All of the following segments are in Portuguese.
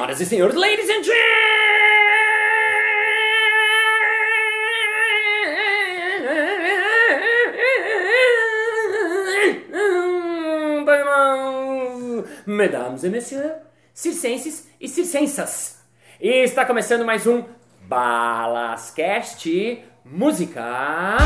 Senhoras e senhores, ladies and gentlemen, mesdames et messieurs, circenses e circensas. E está começando mais um Balascast Música.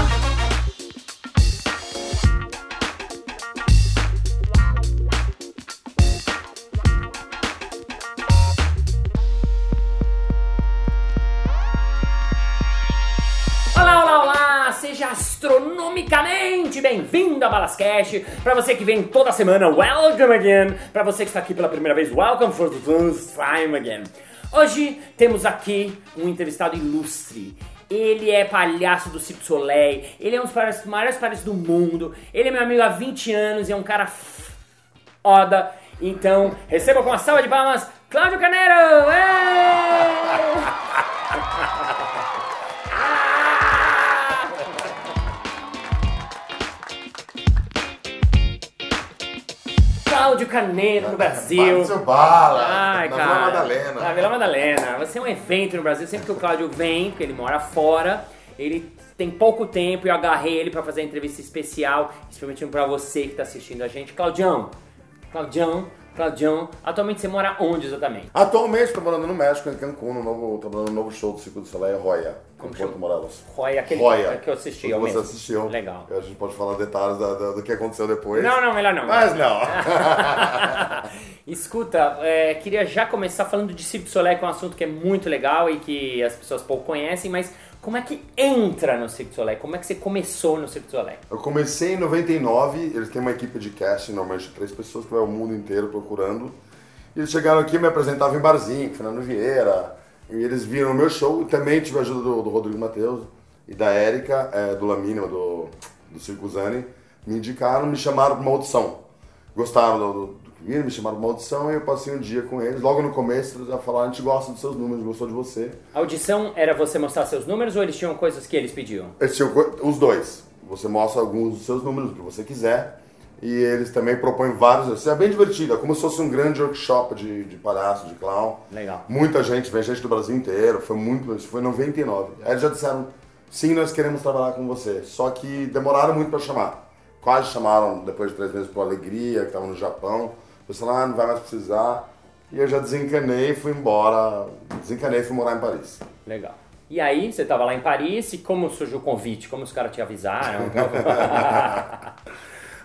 Astronomicamente bem-vindo a Balascast. Para você que vem toda semana, welcome again. Para você que está aqui pela primeira vez, welcome for the first time again. Hoje temos aqui um entrevistado ilustre. Ele é palhaço do Cirque Soleil, ele é um dos maiores palhaços do mundo, ele é meu amigo há 20 anos e é um cara foda. Então, receba com uma salva de palmas, Cláudio Caneiro! Cláudio Caneiro no Brasil. Seu bala! Ai, na cara. Vila Madalena. Na Vila Madalena. Vai ser um evento no Brasil. Sempre que o Cláudio vem, porque ele mora fora, ele tem pouco tempo e eu agarrei ele pra fazer a entrevista especial, especialmente pra você que tá assistindo a gente. Claudião, Claudião, Claudião, atualmente você mora onde exatamente? Atualmente estou morando no México, em Cancún, no novo, tô morando no novo show do Circo do Soleil, Roya, Como Porto chama? Morelos. Roy, aquele Roya. que eu assisti, que você mesmo. assistiu. Legal. A gente pode falar detalhes da- da- do que aconteceu depois. Não, não, melhor não. Mas não. Escuta, é, queria já começar falando de Cirque du Soleil, que é um assunto que é muito legal e que as pessoas pouco conhecem, mas como é que entra no Cirque du Soleil? Como é que você começou no Cirque du Soleil? Eu comecei em 99, eles têm uma equipe de casting, normalmente três pessoas que vai o mundo inteiro procurando. E eles chegaram aqui, me apresentavam em barzinho, Fernando Vieira. E eles viram o meu show e também tive a ajuda do, do Rodrigo Matheus e da Érica, é, do Lamínima, do, do Circo Zani. Me indicaram, me chamaram para uma audição. Gostaram do, do, que viram, me chamaram uma audição e eu passei um dia com eles. Logo no começo eles já falaram, a gente gosta dos seus números, gostou de você. A audição era você mostrar seus números ou eles tinham coisas que eles pediam? Eles tinham os dois. Você mostra alguns dos seus números, o que você quiser. E eles também propõem vários. Isso é bem divertido, é como se fosse um grande workshop de, de palhaço, de clown. Legal. Muita gente, vem gente do Brasil inteiro, foi muito, isso foi em 99. Aí eles já disseram, sim, nós queremos trabalhar com você. Só que demoraram muito para chamar. Quase chamaram depois de três meses por Alegria, que estava no Japão. Eles falaram, ah, não vai mais precisar. E eu já desencanei e fui embora. Desencanei e fui morar em Paris. Legal. E aí, você tava lá em Paris e como surgiu o convite? Como os caras te avisaram?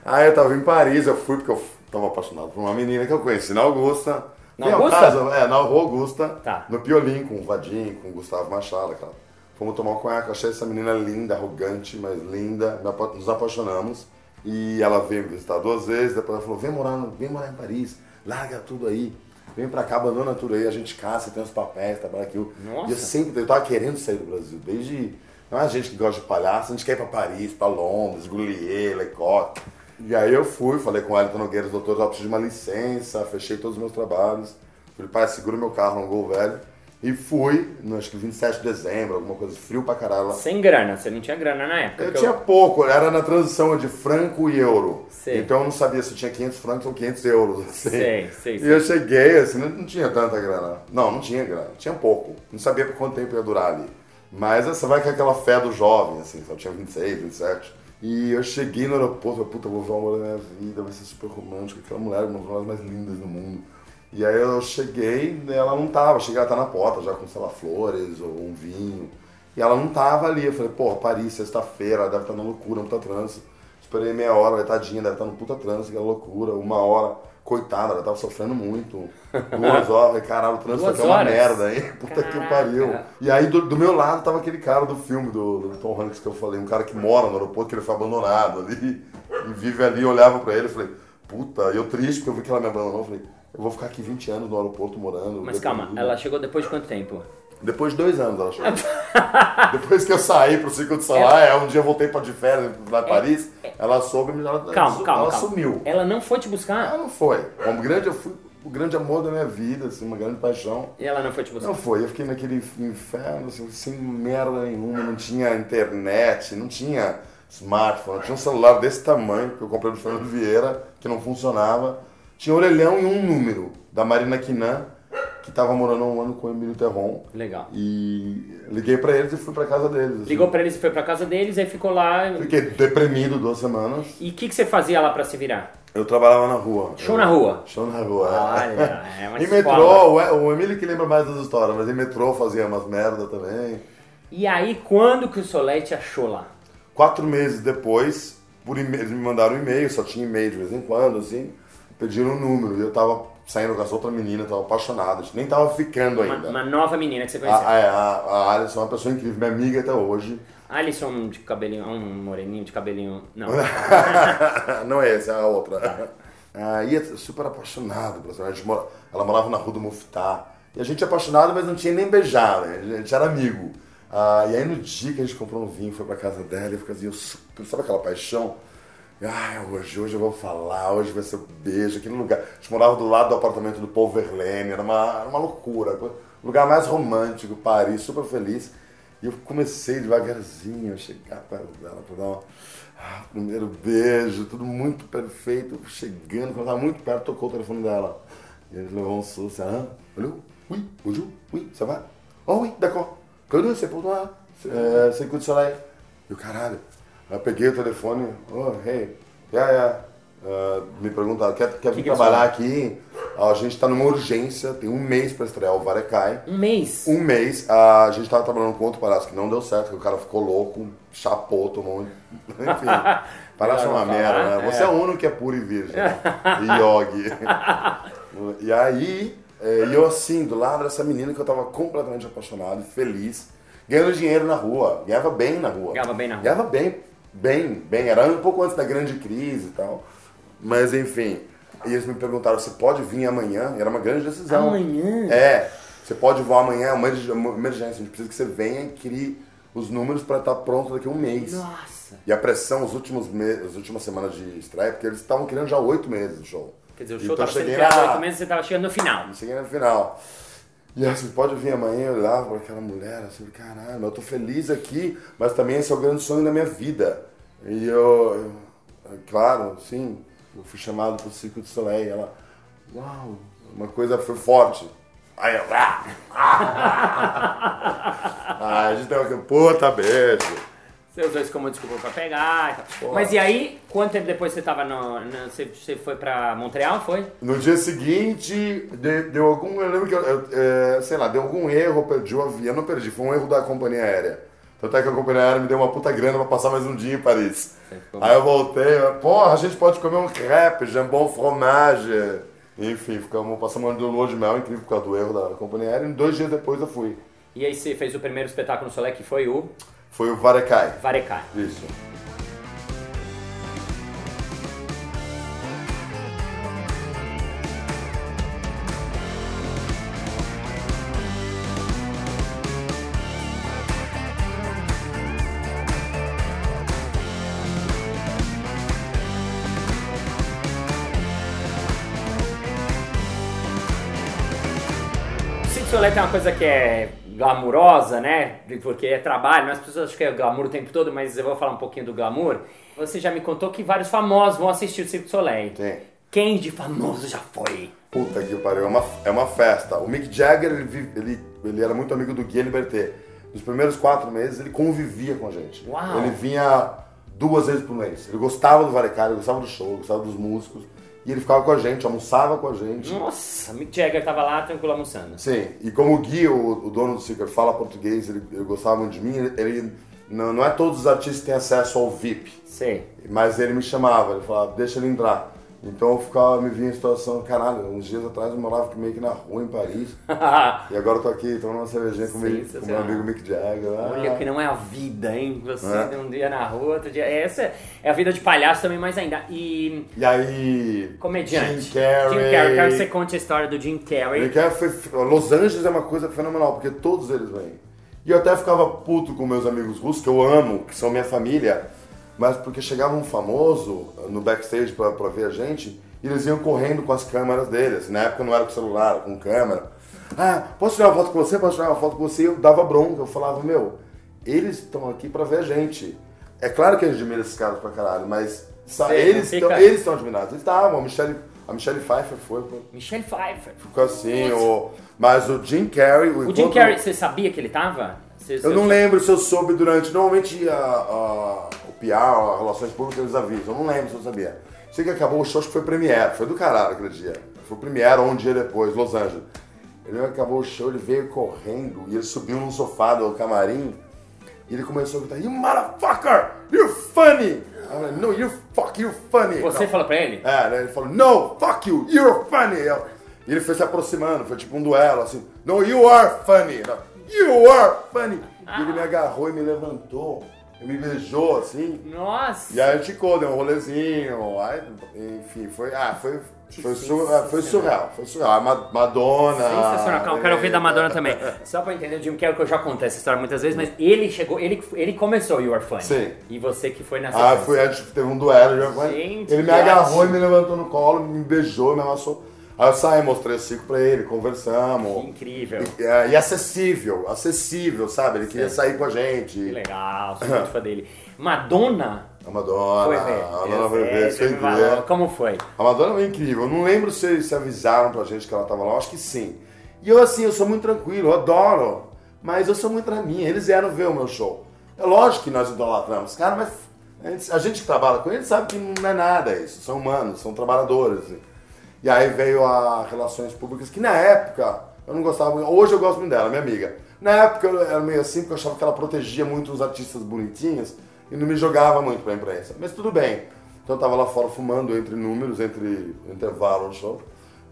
Aí eu tava em Paris, eu fui porque eu tava apaixonado por uma menina que eu conheci na Augusta. Na Augusta? caso, é, na Rua Augusta, Tá. no Piolim, com o Vadim, com o Gustavo Machado, cara. Fomos tomar um conhaque, eu achei essa menina linda, arrogante, mas linda, nos apaixonamos. E ela veio me visitar duas vezes, depois ela falou, vem morar, no- vem morar em Paris, larga tudo aí. Vem pra cá, abandona tudo aí, a gente caça, tem os papéis, trabalha aqui. Nossa. E eu sempre, eu tava querendo sair do Brasil, desde... Não é a gente que gosta de palhaço, a gente quer ir pra Paris, pra Londres, Goulier, Lecoq. E aí eu fui, falei com o Elton Nogueira, doutor, eu preciso de uma licença, fechei todos os meus trabalhos. Falei, pai, segura meu carro no Gol Velho. E fui, no, acho que 27 de dezembro, alguma coisa, frio pra caralho. Sem grana, você não tinha grana na época. Eu tinha pouco, era na transição de franco e euro. Sei. Então eu não sabia se eu tinha 500 francos ou 500 euros. Assim. Sei, sei, E sei. eu cheguei, assim, não, não tinha tanta grana. Não, não tinha grana, tinha pouco. Não sabia por quanto tempo ia durar ali. Mas você vai com aquela fé do jovem, assim, só tinha 26, 27. E eu cheguei no aeroporto, falei, puta, vou ver o amor da minha vida, vai ser super romântico, aquela mulher, uma das mulheres mais lindas do mundo. E aí eu cheguei, ela não tava, cheguei, ela tá na porta já com, sei lá, flores ou um vinho. E ela não tava ali, eu falei, porra, Paris, sexta-feira, ela deve estar na loucura, muita trânsito. Esperei meia hora, ela, tadinha, deve estar no puta trânsito, aquela loucura, uma hora, coitada, ela tava sofrendo muito. Duas horas, falei, caralho, o trânsito aqui é uma merda, hein? Puta que Caraca. pariu. E aí do, do meu lado tava aquele cara do filme do, do Tom Hanks que eu falei, um cara que mora no aeroporto, que ele foi abandonado ali, e vive ali, eu olhava pra ele e falei, puta, e eu triste porque eu vi que ela me abandonou, eu falei, eu vou ficar aqui 20 anos no aeroporto morando. Mas calma, ela chegou depois de quanto tempo? Depois de dois anos ela chegou. Depois que eu saí pro Circo de Soleil, um dia eu voltei pra de férias lá em Paris, ela soube, ela, É, Calma, ela, calma, ela calma. sumiu. Ela não foi te buscar? Ah, não foi. Um grande, eu fui, o grande amor da minha vida, assim, uma grande paixão. E ela não foi te buscar? Não foi, eu fiquei naquele inferno, assim, sem merda nenhuma, não tinha internet, não tinha smartphone, tinha um celular desse tamanho que eu comprei do Fernando Vieira, que não funcionava. Tinha orelhão e um número da Marina Quinan, que tava morando há um ano com o Emílio Terron. Legal. E liguei pra eles e fui pra casa deles. assim. Ligou pra eles e foi pra casa deles, aí ficou lá. Fiquei deprimido duas semanas. E o que, que você fazia lá pra se virar? Eu trabalhava na rua. Show Eu- na rua. Show na rua, é. Olha, é uma Em metrô, o o Emílio que lembra mais das histórias, mas em metrô fazia umas merda também. E aí, quando que o Soleil te achou lá? Quatro meses depois, por eles me mandaram um e-mail, só tinha e-mail de vez em quando, assim, pediram um número. E eu tava saindo com essa outra menina, tava apaixonado, a gente nem tava ficando Uma, ainda. uma nova menina que você conheceu. A, a, a, a Alison é uma pessoa incrível, minha amiga até hoje. Alisson de cabelinho, um moreninho de cabelinho. Não. Não é essa, é a outra. Aí eu super apaixonado, por essa- a gente mora- ela morava na rua do Muftá. E a gente é apaixonado, mas não tinha nem beijar, né? A gente era amigo. Ah, e aí no dia que a gente comprou um vinho, foi pra casa dela, eu ficava assim, eu super, sabe aquela paixão? Ai, hoje, hoje eu vou falar, hoje vai ser um beijo, aquele lugar. A gente morava do lado do apartamento do Paul Verlaine, era uma, era uma loucura. Lugar mais romântico, Paris, super feliz. E eu comecei devagarzinho a chegar perto dela pra dar uma, ah, primeiro beijo, tudo muito perfeito. Chegando, quando eu tava muito perto, tocou o telefone dela. E ele levou um susto, ah, olhou, oui, bonjour, oui, ça va? Oh oui, d'accord. Claude, c'est pour toi. C'est c'est coup de soleil. E o caralho. Eu peguei o telefone, oh, hey, yeah, yeah. Ah, me perguntaram, quer, quer vir que eu trabalhar aqui? Ah, a gente tá numa urgência, tem um mês pra estrear o Varecai. Um mês. Um mês, a gente tava trabalhando com outro palhaço que não deu certo, que o cara ficou louco, chapou, tomou um... Enfim, palhaço é uma merda, né? Você é. o único que é puro e virgem. né? Yogi. e aí, é, eu assim, do lado dessa menina que eu tava completamente apaixonado, feliz, ganhando dinheiro na rua, ganhava bem na rua. Ganhava bem na rua. Ganhava bem, bem, bem. Era um pouco antes da grande crise e tal. Mas enfim, e eles me perguntaram, você pode vir amanhã? Era uma grande decisão. Amanhã? É, você pode voar amanhã, é uma uma emergência. A gente precisa que você venha e crie os números para estar pronto daqui a um mês. Nossa. E a pressão, os últimos meses, as últimas semanas de estreia, porque eles estavam criando já oito meses o show. Quer dizer, o Então show tava sendo cheguei criado há oito meses e você tava chegando no final. Cheguei no final. E você pode vir amanhã, eu olhava para aquela mulher, assim, caralho, eu tô feliz aqui, mas também esse é o grande sonho da minha vida. E eu, eu- claro, sim, eu fui chamado pro Circo de Soleil, ela, uau, uma coisa foi forte. Aí eu, ah, ah, ah, a gente deu aquele, puta beijo. Seus dois como desculpa pra pegar e tal. Mas e aí, quanto tempo depois você tava no. no- você, você foi pra Montreal, foi? No dia seguinte, de- deu algum. Eu lembro que, eu, eu, é, sei lá, deu algum erro, eu perdi o avião. Não perdi, foi um erro da companhia aérea. Tanto é que a companhia aérea me deu uma puta grana pra passar mais um dia em Paris. Aí eu voltei, porra, a gente pode comer um crepe, jambon fromage. Enfim, ficamos, passamos uma lua de mel incrível por causa do erro da companhia aérea. E dois dias depois eu fui. E aí você fez o primeiro espetáculo no Soleil, que foi o Foi o Varecai. Varecai. Isso. Soleil tem uma coisa que é glamurosa, né? Porque é trabalho, né? as pessoas acham que é glamour o tempo todo, mas eu vou falar um pouquinho do glamour. Você já me contou que vários famosos vão assistir o Cirque du Soleil. Tem. Quem de famoso já foi? Puta que pariu, é uma, é uma festa. O Mick Jagger, ele, ele, ele era muito amigo do Guy Liberté. Nos primeiros quatro meses, ele convivia com a gente. Uau. Ele vinha duas vezes por mês. Ele gostava do Varecai, ele gostava do show, gostava dos músicos. E ele ficava com a gente, almoçava com a gente. Nossa, Mick Jagger tava lá tranquilo almoçando. Sim, e como o Gui, o, o dono do ele fala português, ele, ele gostava muito de mim, ele, ele- não, não é todos os artistas que têm acesso ao VIP. Sei. Mas ele me chamava, ele falava, deixa ele entrar. Então eu ficava, me via em situação, caralho, uns dias atrás eu morava meio que na rua em Paris. e agora eu tô aqui tomando uma cervejinha com, meu- com meu amigo Mick Jagger. Ah, Olha que não é a vida, hein? Você É. um dia na rua, outro dia. Essa é a vida de palhaço também, mais ainda. E. E aí. Comediante. Jim Carrey. Jim Carrey. Quero que você conte a história do Jim Carrey. Jim Carrey foi, Los Angeles é uma coisa fenomenal, porque todos eles vêm. E eu até ficava puto com meus amigos russos, que eu amo, que são minha família, mas porque chegava um famoso no backstage pra, pra ver a gente, e eles iam correndo com as câmeras deles. Na época não era com celular, com câmera. Ah, posso tirar uma foto com você? Posso tirar uma foto com você? Eu dava bronca, eu falava, meu, eles estão aqui pra ver a gente. É claro que a gente admira esses caras pra caralho, mas sa- Sei, eles estão eles admirados. Eles estavam, a Michelle A Michelle Pfeiffer foi. Michelle Pfeiffer. Ficou assim, o... mas o Jim Carrey... O Jim Carrey, você sabia que ele tava? Você- Eu não lembro se eu soube durante. Normalmente a, a- o PR, Relações Públicas, eles avisam. Eu não lembro se eu sabia. Sei que acabou o show, acho que foi Premiere. Foi do caralho aquele dia. Foi o Premiere um dia depois, Los Angeles. Ele acabou o show, ele veio correndo e ele subiu num sofá do camarim e ele começou a gritar: You motherfucker! You're funny! Eu falei, no, you're fuck, you're funny! Você falou pra ele? É, né? Ele falou, no, fuck you, you're funny. Eu- E ele foi se aproximando, foi tipo um duelo, assim, no, you are funny. You are funny. E ele me agarrou e me levantou, me beijou, assim. Nossa! E aí a gente ficou, deu um rolezinho, aí, enfim, foi, ah, foi, foi, sur- ah, foi surreal, foi surreal. A Ma- Madonna... Sensacional, calma, quero ouvir da Madonna também. Só pra entender, o Jim Carrey, que eu já contei essa história muitas vezes, mas ele chegou, ele, ele começou o You Are Funny. Sim. E você que foi nessa Ah, a gente teve um duelo, já foi. Gente, ele me agarrou e me levantou no colo, me beijou, me amassou. Aí eu saí, mostrei o ciclo pra ele, conversamos. Incrível. E, é, e acessível, acessível, sabe? Ele queria sair com a gente. Que legal, sou muito fã dele. Madonna A Madonna, foi ver. a Madonna foi ver, foi ver. Como foi? A Madonna foi incrível. Eu não lembro se, se avisaram pra gente que ela tava lá, eu acho que sim. E eu, assim, eu sou muito tranquilo, eu adoro. Mas eu sou muito na minha. Eles vieram ver o meu show. É lógico que nós idolatramos. Cara, mas a gente, a gente que trabalha com eles sabe que não é nada isso. São humanos, são trabalhadores. assim. E aí veio a Relações Públicas, que na época eu não gostava muito. Hoje eu gosto muito dela, minha amiga. Na época eu era meio assim, porque eu achava que ela protegia muito os artistas bonitinhos e não me jogava muito pra imprensa. Mas tudo bem. Então eu tava lá fora fumando entre números, entre intervalo no show.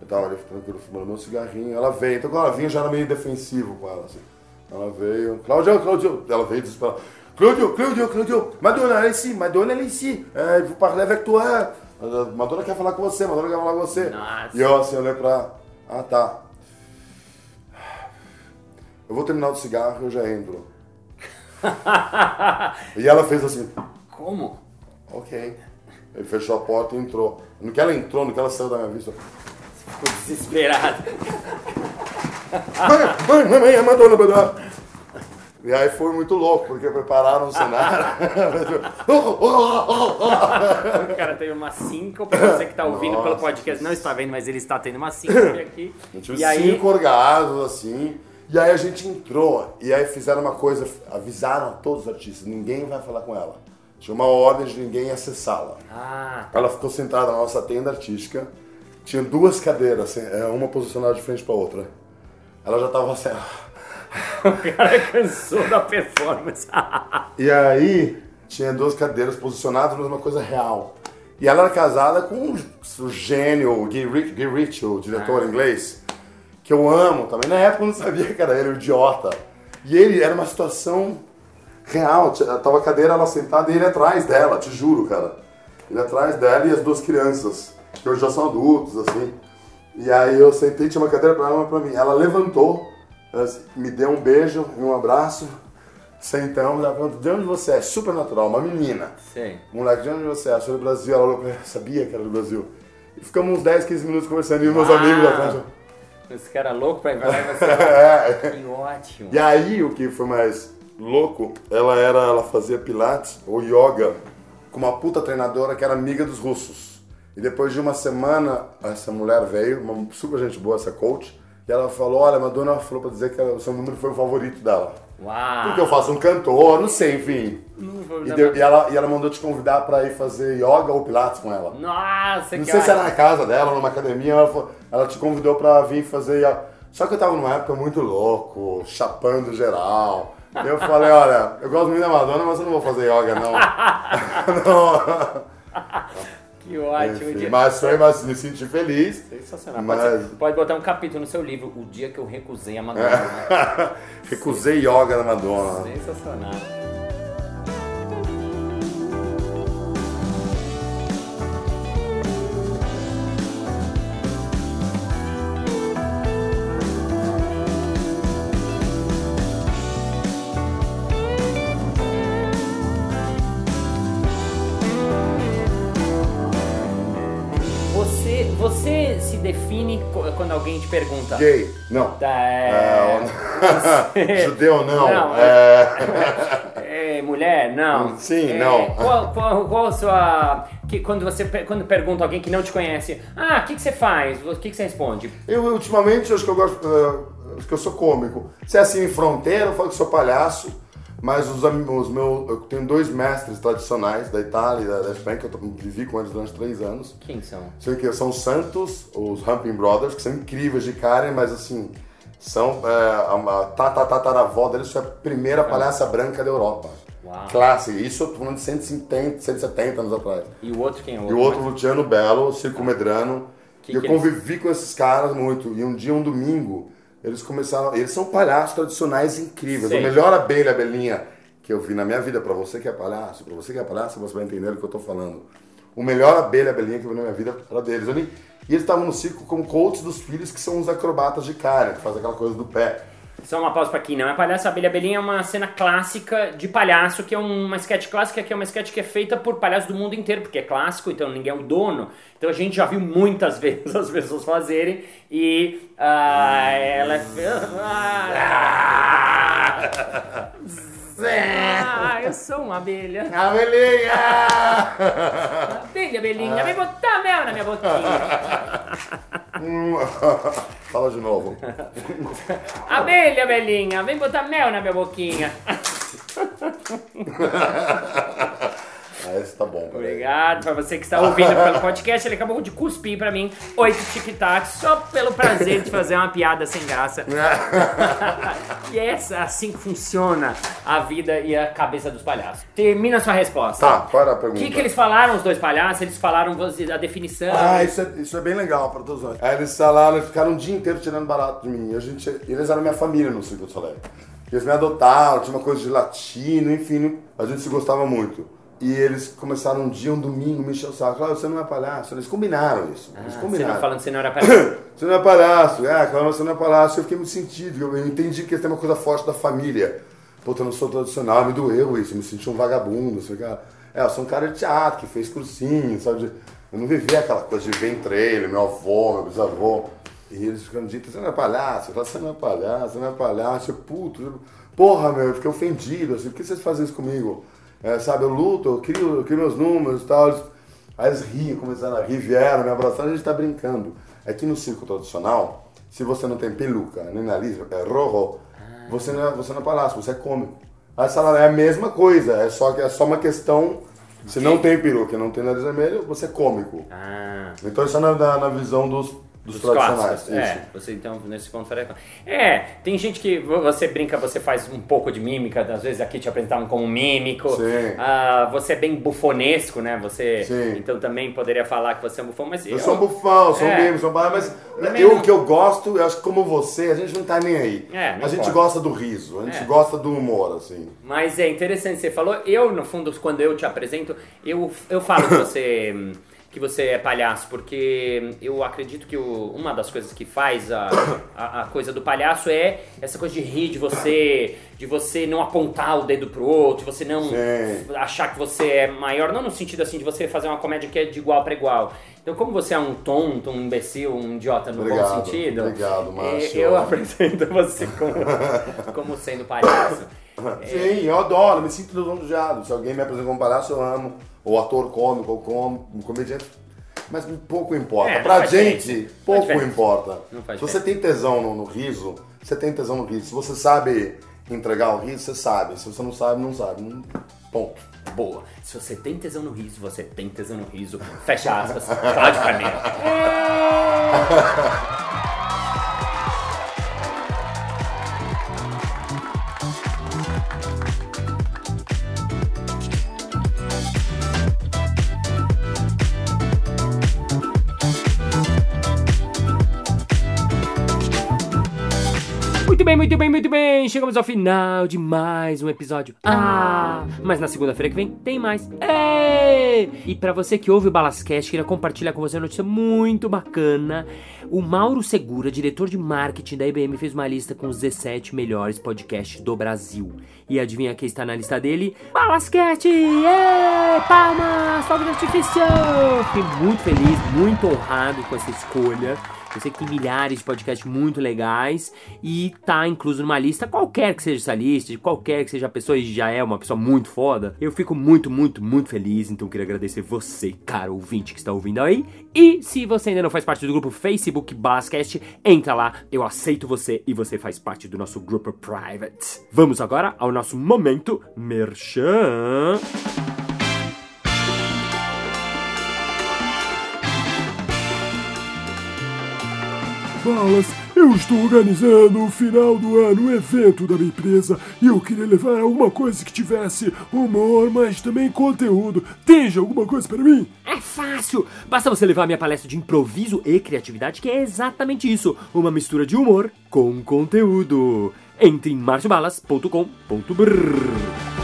Eu tava ali tranquilo fumando meu cigarrinho. Ela veio. Então quando ela vinha eu já era meio defensivo com ela. Assim. Ela veio. Claudio, Claudio. Ela veio desesperada. Claudio, Claudio, Claudio. Madonna, est ici. Madonna, elle est ici. Euh, vous parlez avec toi. Madonna quer falar com você. Madonna quer falar com você. Nossa. E eu assim olhei pra. Ah, tá. Eu vou terminar o cigarro e eu já entro. e ela fez assim. Como? Ok. Ele fechou a porta e entrou. No que ela entrou, no que ela saiu da minha vista. Ficou desesperado. Mãe, mãe, mãe, a Madonna, a Madonna. E aí foi muito louco, porque prepararam o cenário. O cara teve uma síncope, você que tá ouvindo pelo Nossa. podcast não está vendo, mas ele está tendo uma síncope aqui. Eu tive E aí, cinco orgasmos, assim. E aí a gente entrou, e aí fizeram uma coisa, avisaram a todos os artistas, ninguém vai falar com ela. Tinha uma ordem de ninguém acessá-la. ah, Ela ficou sentada na nossa tenda artística, tinha duas cadeiras, assim, é, uma posicionada de frente pra outra. Ela já tava assim. o cara cansou da performance. E aí tinha duas cadeiras posicionadas numa coisa real. E ela era casada com um- o gênio, o Guy Ritchie, Guy Ritchie, o diretor inglês, que eu amo também. Na época eu não sabia que era ele, o idiota. E ele era uma situação real. Tava a cadeira ela sentada e ele atrás dela, te juro, cara. Ele atrás dela e as duas crianças, que hoje já são adultos, assim. E aí eu sentei, tinha uma cadeira pra ela e uma pra mim. Ela levantou, assim, me deu um beijo e um abraço. Sentamos, ela perguntou, de onde você é? Super natural, uma menina. Sei. Moleque, de onde você é? Sou do Brasil. Ela olhou pra mim, sabia que era do Brasil. E ficamos uns 10, 15 minutos conversando. E os meus Uau. amigos atrás. Esse cara é louco pra ir pra lá você. É. Que ótimo. E aí, o que foi mais louco, ela era, ela fazia pilates ou yoga com uma puta treinadora que era amiga dos russos. E depois de uma semana, essa mulher veio, uma super gente boa, essa coach, e ela falou, olha, a Madonna falou pra dizer que o seu número foi o favorito dela. Uau. Porque eu faço um cantor, não sei, enfim. vou E, deu- e ela, e ela mandou te convidar pra ir fazer yoga ou pilates com ela. Nossa, Não que sei se era na casa dela numa academia, ela, falou- ela te convidou pra vir fazer. yoga. Só que eu tava numa época muito louco, chapando geral. Eu falei, olha, eu gosto muito da Madonna, mas eu não vou fazer yoga, não. não. Que ótimo. Enfim, dia. mas foi, mas me senti feliz. Sensacional. Mas- Pode, ser- pode botar um capítulo no seu livro, O Dia que eu recusei a Madonna. Recusei yoga na Madonna. Sensacional. Você, você se define quando alguém te pergunta. Gay? Não. Tá, é... É, Judeu não. Não, é... é, mulher? Não. Sim, É, não. Qual, qual, qual a sua. Que, quando você quando pergunta alguém que não te conhece, ah, o que, que você faz? O que, que você responde? Eu, ultimamente, acho que eu gosto. eh, acho que eu sou cômico. Se é assim em fronteira, eu falo que sou palhaço. Mas os, os meus. Eu tenho dois mestres tradicionais da Itália e da, da Espanha, que eu vivi com eles durante três anos. Quem são? Sei que são os Santos, os Humping Brothers, que são incríveis de cara, mas assim, são é, a, a tata- tataravó deles foi a primeira palhaça branca da Europa. Uau. Clássica. Isso eu tô falando de 150, 170 anos atrás. E o outro quem é o E o outro, Luciano Belo, Circo Medrano. Que eu que eles- convivi com esses caras muito. E um dia, um domingo, eles começaram. Eles são palhaços tradicionais incríveis. Sei. A melhor abelha, abelhinha, que eu vi na minha vida, pra você que é palhaço, pra você que é palhaço, você vai entender o que eu tô falando. O melhor abelha, abelhinha que eu vi na minha vida era deles. E eles estavam no circo como coaches dos filhos, que são os acrobatas de cara, que fazem aquela coisa do pé. Só uma pausa pra aqui, não é Palhaço Abelha Belinha, é uma cena clássica de palhaço, que é uma sketch clássica, que é uma sketch que é feita por palhaços do mundo inteiro, porque é clássico, então ninguém é o dono. Então a gente já viu muitas vezes as pessoas fazerem e ah, ela é. Ah, eu sou uma abelha. Abelhinha! Abelha, abelhinha, vem botar mel na minha boquinha. Fala de novo. Abelha, abelhinha, vem botar mel na minha boquinha. Ah, esse tá bom. Obrigado pra você que está ouvindo pelo podcast. Ele acabou de cuspir pra mim oito tic-tacs só pelo prazer de fazer uma piada sem graça. e é essa- assim que funciona a vida e a cabeça dos palhaços. Termina a sua resposta. Tá, era a O pergunta? que, que eles falaram, os dois palhaços? Eles falaram a definição. Ah, isso é, isso é bem legal para todos nós. Aí eles falaram, eles ficaram o dia inteiro tirando barato de mim. E a gente, eles eram minha família no Circo do Soleil. Eles me adotaram, tinha uma coisa de latino, enfim, a gente se gostava muito. E eles começaram um dia, um domingo, me encher o saco. Ah, você não é palhaço. Eles combinaram isso. Eles Ah, você combinaram. não falando que você não era palhaço. Você não é palhaço. É, claro, você não é palhaço. Eu fiquei muito sentido. Eu, eu entendi que tem uma coisa forte da família. Puta, eu não sou tradicional. Me doeu isso. Eu me senti um vagabundo. Assim, cara. É, eu sou um cara de teatro que fez cursinho, sabe? Eu não vivi aquela coisa de ventrelho, meu avô, meu bisavô. E eles ficando dito, você não é palhaço. Você não é palhaço, você não é palhaço. Puto. Porra, meu, eu fiquei ofendido. Assim, por que vocês fazem isso comigo? É, sabe, eu luto, eu crio, eu crio meus números e tal. Eles- Aí eles riam, começaram a rir, vieram, me abraçaram, a gente tá brincando. Aqui no circo tradicional, se você não tem peluca, nem nariz, é rojo, você, não é, você não é palhaço, você é cômico. Aí eles falaram, é a mesma coisa, é só, que é só uma questão, se não tem peruca não tem nariz vermelho, você é cômico. Ah. Então isso é na, na, na visão dos, dos, Dos clássicos. É, você então nesse ponto faria. É, tem gente que vo- você brinca, você faz um pouco de mímica, às vezes aqui te apresentavam como mímico. Sim. Ah, você é bem bufonesco, né? Você Sim. então também poderia falar que você é um bufão, mas Eu sou um bufão, sou um É. mimo, sou um bar, mas Também eu, não- que eu gosto, eu acho que como você, a gente não tá nem aí. É, não a gente gosta do riso, a gente É. gosta do humor, assim. Mas é interessante, você falou, eu no fundo, quando eu te apresento, eu, eu falo que você, que você é palhaço, porque eu acredito que o- uma das coisas que faz a, a, a coisa do palhaço é essa coisa de rir de você, de você não apontar o dedo pro outro, de você não Sim. achar que você é maior, não no sentido assim de você fazer uma comédia que é de igual para igual. Então, como você é um tonto, um imbecil, um idiota no bom Obrigado, sentido, obrigado, eh, Márcio. eu apresento você como, como sendo palhaço. Sim, eu adoro, me sinto lisonjeado. Se alguém me apresenta como palhaço, eu amo. Ou ator cômico, ou com, um comediante. Mas pouco importa. É, pra gente, diferença. Pouco importa. Se você tem tesão no, no riso, você tem tesão no riso. Se você sabe entregar o riso, você sabe. Se você não sabe, não sabe. Não- Ponto. Boa. Se você tem tesão no riso, você tem tesão no riso. Fecha aspas. Cláudio Carneiro. bem, muito bem, muito bem. Chegamos ao final de mais um episódio. Ah, mas na segunda-feira que vem tem mais. Ei! E pra você que ouve o Balascast, queria compartilhar com você uma notícia muito bacana. O Mauro Segura, diretor de marketing da IBM, fez uma lista com os 17 melhores podcasts do Brasil. E adivinha quem está na lista dele? Balascast! Ê! Palmas! Fogo de artifício! Fiquei muito feliz, muito honrado com essa escolha. Eu sei que tem milhares de podcasts muito legais e tá incluso numa lista, qualquer que seja essa lista, de qualquer que seja a pessoa e já é uma pessoa muito foda. Eu fico muito, muito, muito feliz. Então queria agradecer você, cara ouvinte que está ouvindo aí. E se você ainda não faz parte do grupo Facebook Balascast, entra lá, eu aceito você e você faz parte do nosso grupo private. Vamos agora ao nosso momento Merchan. Balas, eu estou organizando o final do ano um evento da minha empresa e eu queria levar alguma coisa que tivesse humor, mas também conteúdo. Tem alguma coisa para mim? É fácil! Basta você levar a minha palestra de improviso e criatividade, que é exatamente isso: uma mistura de humor com conteúdo. Entre em marciobalas.com.br.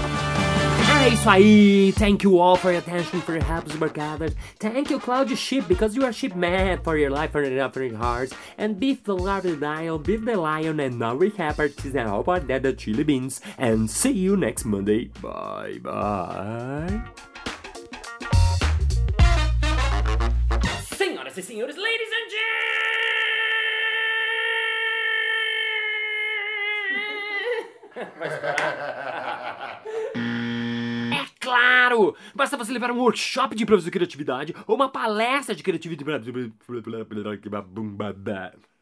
É isso aí! Thank you all for your attention, for your help, super gathered. Thank you, Claudio Ship, because you are ship man for your life, for your offering hearts. And beef the dial, beef the lion, and now we have artists and all about that, the chili beans. And see you next Monday. Bye bye. Senhoras e senhores, ladies and gentlemen! Claro! Basta você levar um workshop de improviso e criatividade ou uma palestra de criatividade.